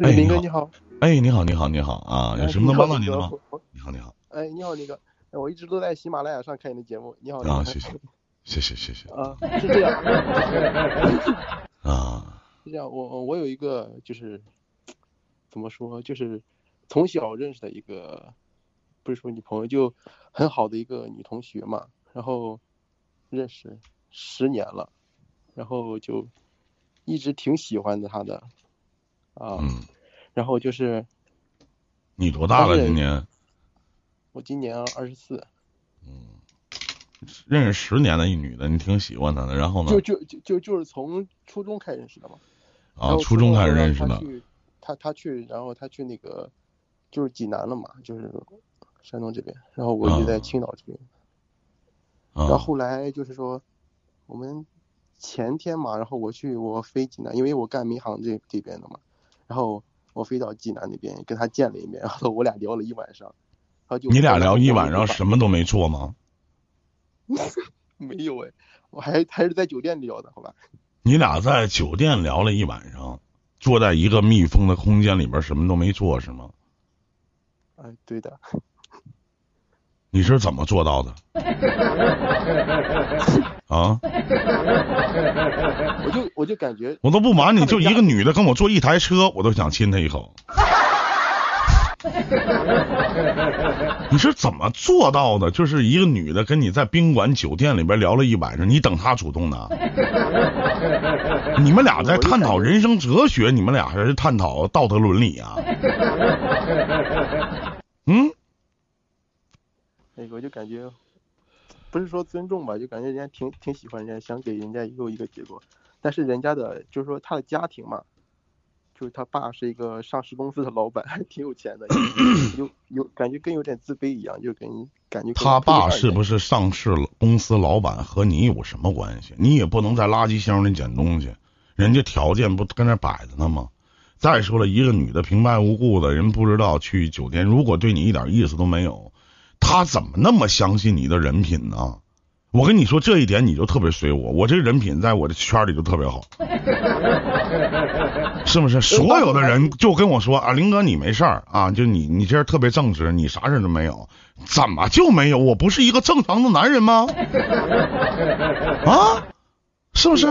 哎，林哥你好，哎，你好，你好，你好啊，有哎什么能帮到您的吗？你好？你好，哎，你好，那个，我一直都在喜马拉雅上看你的节目。你好，谢谢，谢谢，谢谢啊，是这样，啊，是这样，我我有一个就是怎么说，就是从小认识的一个，不是说女朋友，就很好的一个女同学嘛，然后认识十年了，然后就一直挺喜欢的她的，啊，嗯，然后就是你多大了？今年我今年二十四，嗯认识十年的一女的，你挺喜欢她的，然后呢就？就就就就是从初中开始认识的嘛。啊，初中开始认识的，他去，他他去，然后他去那个就是济南了嘛，就是山东这边，然后我就在啊青岛这边。然后啊，后来就是说，我们前天嘛，然后我去我飞济南，因为我干民航这这边的嘛，然后我飞到济南那边跟他见了一面，然后我俩聊了一晚上，然后就你俩聊一晚上什什么都没做吗？没有哎，我还还是在酒店里聊的，好吧？你俩在酒店聊了一晚上，坐在一个密封的空间里边，什么都没做是吗？哎，对的，你是怎么做到的？啊，我就感觉我都不瞒你，就一个女的跟我坐一台车，我都想亲她一口。你是怎么做到的？就是一个女的跟你在宾馆、酒店里边聊了一晚上，你等她主动的？你们俩在探讨人生哲学，你们俩还是探讨道德伦理啊？嗯，那个我就感觉，不是说尊重吧，就感觉人家挺挺喜欢人家，想给人家一个一个结果，但是人家的就是说他的家庭嘛，就是他爸是一个上市公司的老板，还挺有钱的，有有感觉跟有点自卑一样，就跟感觉跟他爸是不是？是上市公司老板和你有什么关系？你也不能在垃圾箱里捡东西，人家条件不跟那摆着呢吗？再说了，一个女的平白无故的人不知道去酒店，如果对你一点意思都没有，她怎么那么相信你的人品呢？我跟你说这一点，你就特别随我，我这人品在我的圈里就特别好，是不是？所有的人就跟我说啊，林哥你没事儿啊，就你你这人特别正直，你啥事儿都没有，怎么就没有？我不是一个正常的男人吗？啊，是不是？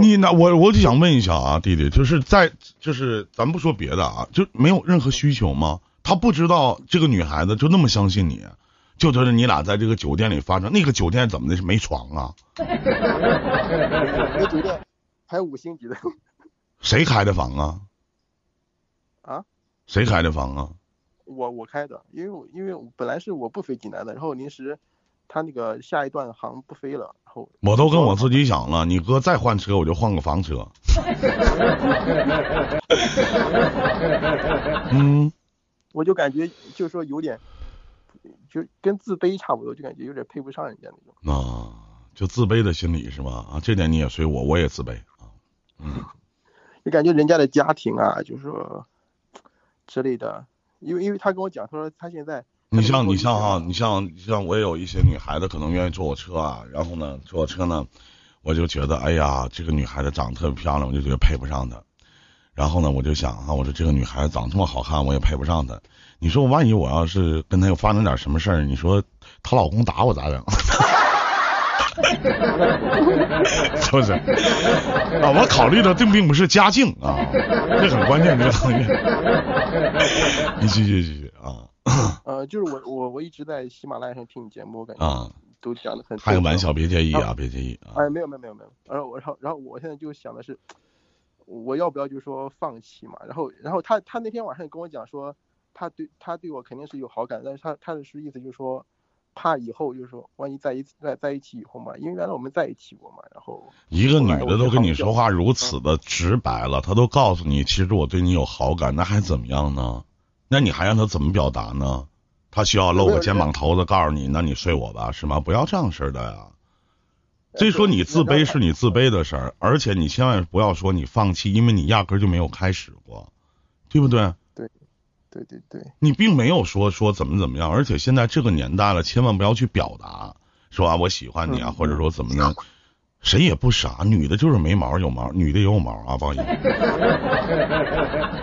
你呢？我我就想问一下啊，弟弟，就是在就是咱不说别的啊，就没有任何需求吗？他不知道这个女孩子就那么相信你，就觉得你俩在这个酒店里发生。那个酒店怎么的？是没床啊？那酒店还有五星级的谁开的房啊？啊，谁开的房啊？我我开的，因为我因为我本来是我不飞济南的，然后临时他那个下一段航不飞了，然后我都跟我自己想了，你哥再换车，我就换个房车。嗯，我就感觉就是说有点，就跟自卑差不多，就感觉有点配不上人家那种。啊，就自卑的心理是吧？啊，这点你也随我，我也自卑啊。嗯，就感觉人家的家庭啊，就是说之类的，因为因为他跟我讲，他说他现在你像你像哈哈，你像你像我也有一些女孩子可能愿意坐我车啊，然后呢坐我车呢，我就觉得哎呀，这个女孩子长得特别漂亮，我就觉得配不上她。然后呢，我就想啊，我说这个女孩子长这么好看，我也配不上她。你说万一我要是跟她又发生点什么事儿，你说她老公打我咋整？是不是？啊，我考虑的并并不是家境啊，这很关键，这个东西。你继续继续啊呃，就是我我我一直在喜马拉雅上听你节目，我感觉啊！都讲的很开个玩笑，别介意啊，啊别介意啊。哎，没有没有没有没有，然后我然后然后我现在就想的是，我要不要就是说放弃嘛？然后然后他他那天晚上跟我讲说，他对他对我肯定是有好感，但是他他的是意思就是说，怕以后就是说万一在一在在一起以后嘛，因为原来我们在一起过嘛，然后一个女的都跟你说话如此的直白了，她都告诉你，其实我对你有好感，那还怎么样呢？那你还让她怎么表达呢？她需要露个肩膀头子告诉你，那你睡我吧，是吗？不要这样式的呀。所以说你自卑是你自卑的事儿，而且你千万不要说你放弃，因为你压根儿就没有开始过，对不对？对对对对，你并没有说说怎么怎么样，而且现在这个年代了，千万不要去表达说啊我喜欢你啊，嗯或者说怎么的，谁也不傻，女的就是没毛有毛，女的也有毛啊，不好意思，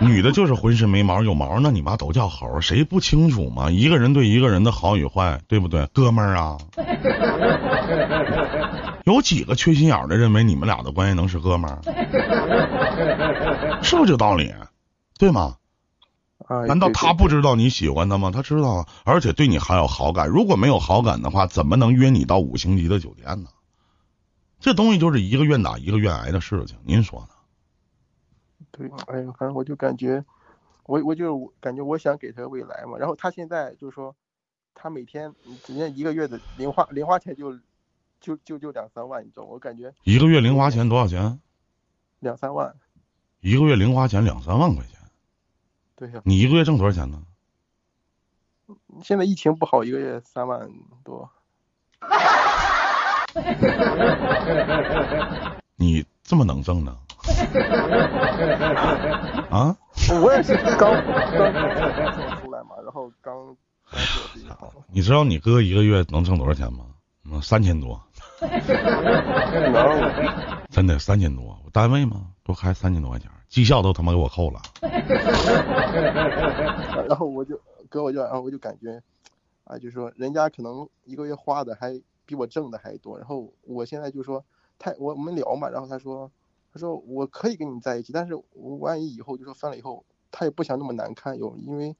女的就是浑身没毛有毛，那你妈都叫猴，谁不清楚吗？一个人对一个人的好与坏，对不对，哥们儿啊？有几个缺心眼的认为你们俩的关系能是哥们儿？是不是这道理？对吗？啊，难道他不知道你喜欢他吗？他知道啊，而且对你还有好感。如果没有好感的话，怎么能约你到五星级的酒店呢？这东西就是一个愿打一个愿挨的事情，您说呢？对，哎呀，反正我就感觉，我我就感觉我想给他未来嘛，然后他现在就是说，他每天人家一个月的零花零花钱就就就就两三万，你知道，我感觉一个月零花钱多少钱？两三万，一个月零花钱两三万块钱，对呀、你一个月挣多少钱呢？现在疫情不好，一个月三万多，你这么能挣呢？啊？我也是刚刚出来嘛，然后刚你知道你哥一个月能挣多少钱吗？嗯，三千多，能真的三千多。我单位嘛，都开三千多块钱，绩效都他妈给我扣了。然后我就哥我就然后我就感觉，啊，就是说人家可能一个月花的还比我挣的还多，然后我现在就说他我我们聊嘛，然后他说他说我可以跟你在一起，但是我万一以后就说分了以后，他也不想那么难看，有因为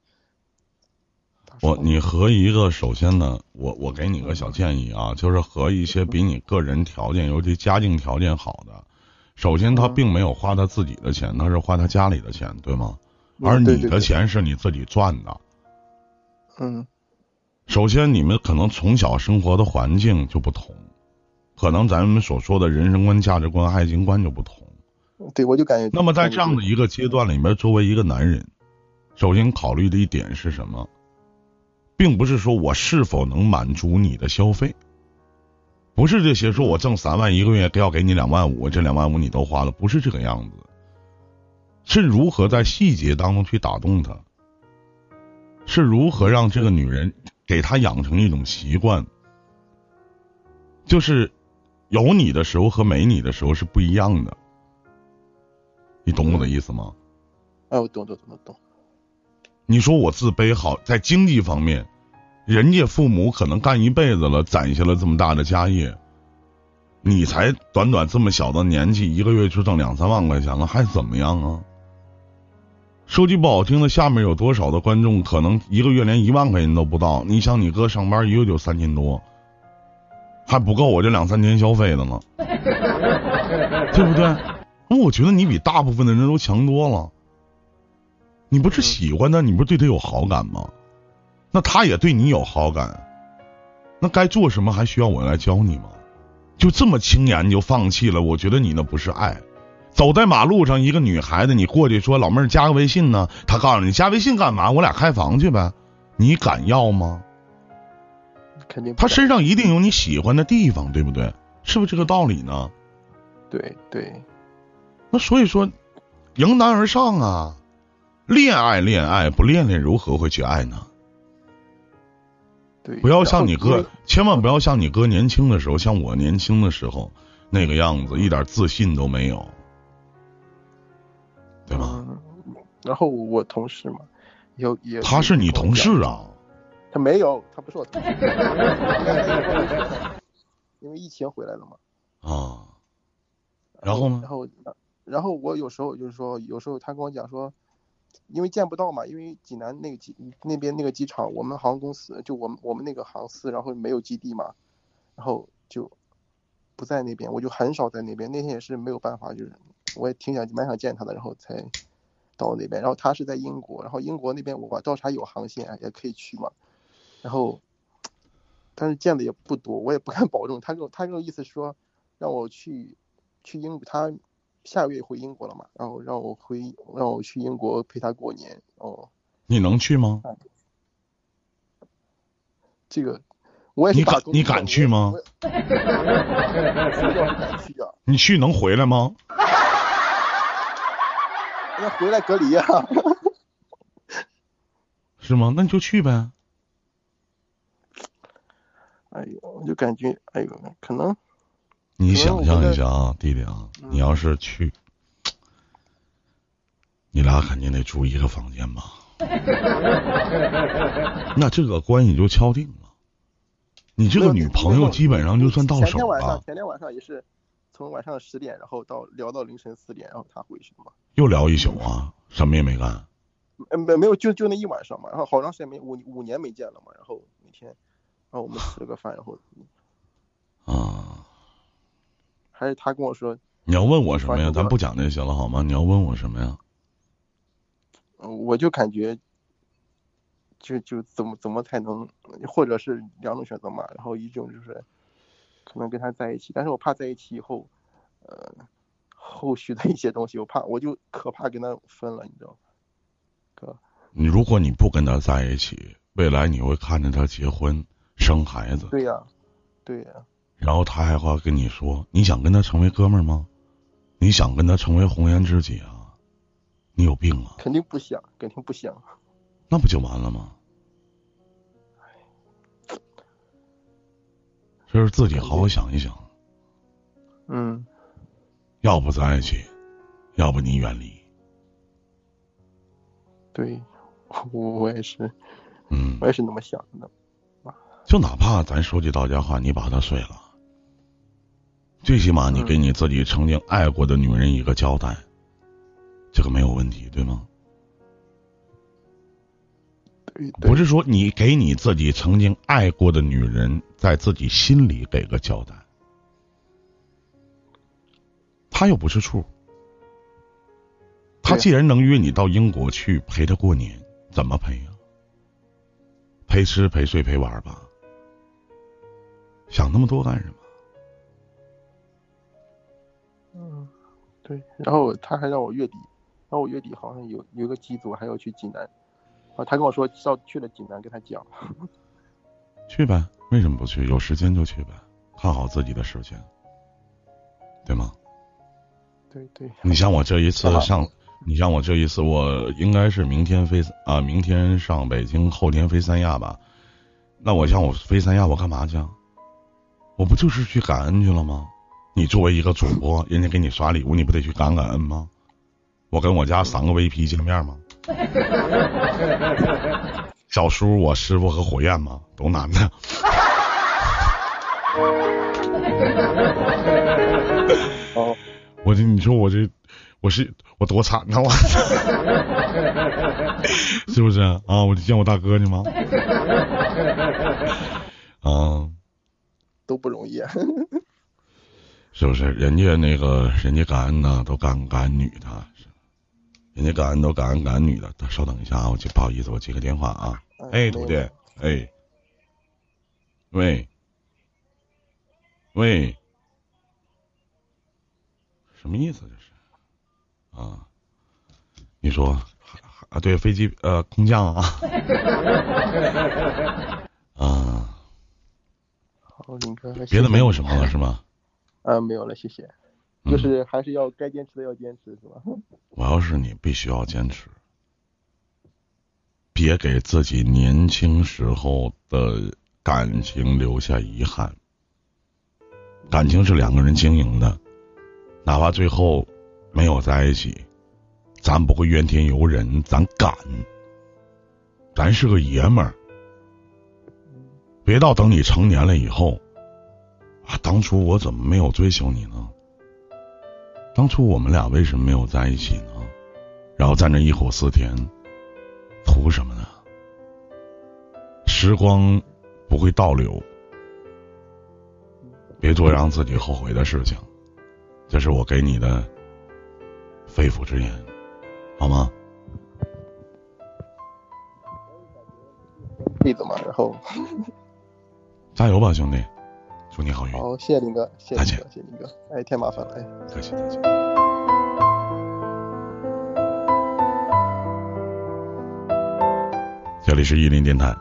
我你和一个首先呢，我我给你个小建议啊，就是和一些比你个人条件，尤其家境条件好的，首先他嗯。并没有花他自己的钱，他是花他家里的钱，对吗？嗯而你的钱是你自己赚的。嗯首先，你们可能从小生活的环境就不同，可能咱们所说的人生观、价值观、爱情观就不同。对我就感觉那么在这样的一个阶段里面，作为一个男人，首先考虑的一点是什么？并不是说我是否能满足你的消费，不是这些说我挣三万一个月要给你两万五，这两万五你都花了，不是这个样子。是如何在细节当中去打动她？是如何让这个女人给他养成一种习惯，就是有你的时候和没你的时候是不一样的。你懂我的意思吗？哎我懂懂懂懂懂，你说我自卑好，在经济方面，人家父母可能干一辈子了，攒下了这么大的家业，你才短短这么小的年纪，一个月就挣两三万块钱了，还怎么样啊？说句不好听的，下面有多少的观众可能一个月连一万块钱都不到？你想，你哥上班一个月就三千多，还不够我这两三天消费的呢，对不对？那我觉得你比大部分的人都强多了。你不是喜欢他，你不是对他有好感吗？那他也对你有好感，那该做什么还需要我来教你吗？就这么轻言你就放弃了？我觉得你那不是爱。走在马路上，一个女孩子，你过去说老妹儿加个微信呢，她告诉你加微信干嘛？我俩开房去呗，你敢要吗？肯定不敢他身上一定有你喜欢的地方，对不对？是不是这个道理呢？对对那所以说，迎难而上啊！恋爱恋爱，不恋恋如何会去爱呢？对，不要像你哥，千万不要像你哥年轻的时候，像我年轻的时候那个样子，一点自信都没有，然后我同事嘛，有也他是你同事，啊，他没有，他不是我同事，因为疫情回来了嘛。啊，然后呢然后然后我有时候就是说，有时候他跟我讲说，因为见不到嘛，因为济南那个机那边那个机场，我们航空公司就我们我们那个航司，然后没有基地嘛，然后就不在那边，我就很少在那边。那天也是没有办法，就是我也挺想蛮想见他的，然后才到那边。然后他是在英国，然后英国那边我倒是还有航线也可以去嘛，然后但是见的也不多，我也不敢 保证。他跟我他跟我意思是说让我去去英国，他下个月回英国了嘛，然后让我回让我去英国陪他过年。哦，你能去吗？这个我也你敢你敢去吗 你去能回来吗？那回来隔离啊。是吗？那你就去呗。哎呦，我就感觉，哎呦，可能你想象一下啊，弟弟啊，你要是去，你俩肯定得住一个房间吧？那这个关系就敲定了。你这个女朋友基本上就算到手了。前天晚上，前天晚上也是从晚上十点，然后到聊到凌晨四点，然后他回去的嘛。又聊一宿啊，什么也没干。没没有，就就那一晚上嘛，然后好长时间没五五年没见了嘛，然后那天，然后我们吃了个饭，然后。啊。还是他跟我说。你要问我什么呀？咱不讲那些了好吗？你要问我什么呀？我就感觉，就就怎么怎么才能，或者是两种选择嘛。然后一种就是，可能跟他在一起，但是我怕在一起以后，呃，后续的一些东西，我怕，我就可怕跟他分了，你知道吗？哥，你如果你不跟他在一起，未来你会看着他结婚生孩子。对呀，对呀。然后他还会跟你说：“你想跟他成为哥们儿吗？你想跟他成为红颜知己啊？”你有病啊！肯定不想，肯定不想。那不就完了吗？就是自己好好想一想。嗯。要不在一起，要不你远离。对，我我也是。嗯。我也是那么想的。就哪怕咱说句到家话，你把他睡了，最起码你给你自己曾经爱过的女人一个交代。这个没有问题，对吗？不是说你给你自己曾经爱过的女人，在自己心里给个交代，他又不是处。他既然能约你到英国去陪他过年，怎么陪呀？陪吃陪睡陪玩吧。想那么多干什么？嗯，对。然后他还让我月底。然后我月底好像有有个机组还要去济南，啊，他跟我说要去了济南跟他讲，去呗，为什么不去？有时间就去呗，看好自己的时间，对吗？对对。你像我这一次 上，你像我这一次，我应该是明天飞啊，明天上北京，后天飞三亚吧。那我像我飞三亚，我干嘛去？我不就是去感恩去了吗？你作为一个主播，人家给你刷礼物，你不得去感感恩吗？我跟我家三个 VP 见面吗？小叔，我师傅和火焰吗？都男的。哦，我这你说我这我是我多惨呐我，是不是啊？我见我大哥去吗？啊，都不容易，是不是？人家那个人家感恩呢，都感感恩女的。人家感恩都感恩感恩女的，稍等一下啊，我接不好意思，我接个电话啊。哎，徒弟，哎，喂，喂，什么意思这是？啊，你说啊？对，飞机呃，空降啊。啊。好，林哥。别的没有什么了是吗？啊，没有了，谢谢。就是还是要该坚持的要坚持，是吧？我要是你，必须要坚持，别给自己年轻时候的感情留下遗憾。感情是两个人经营的，哪怕最后没有在一起，咱不会怨天尤人，咱敢，咱是个爷们儿。别到等你成年了以后，啊，当初我怎么没有追求你呢？当初我们俩为什么没有在一起呢？然后在那忆苦思甜，图什么呢？时光不会倒流，别做让自己后悔的事情。这是我给你的肺腑之言，好吗？弟子嘛，然后 加油吧，兄弟。祝你好运！好，谢谢林哥，谢谢林哥，谢谢林哥，哎，添麻烦了，哎，客气客气。这里是玉林电台。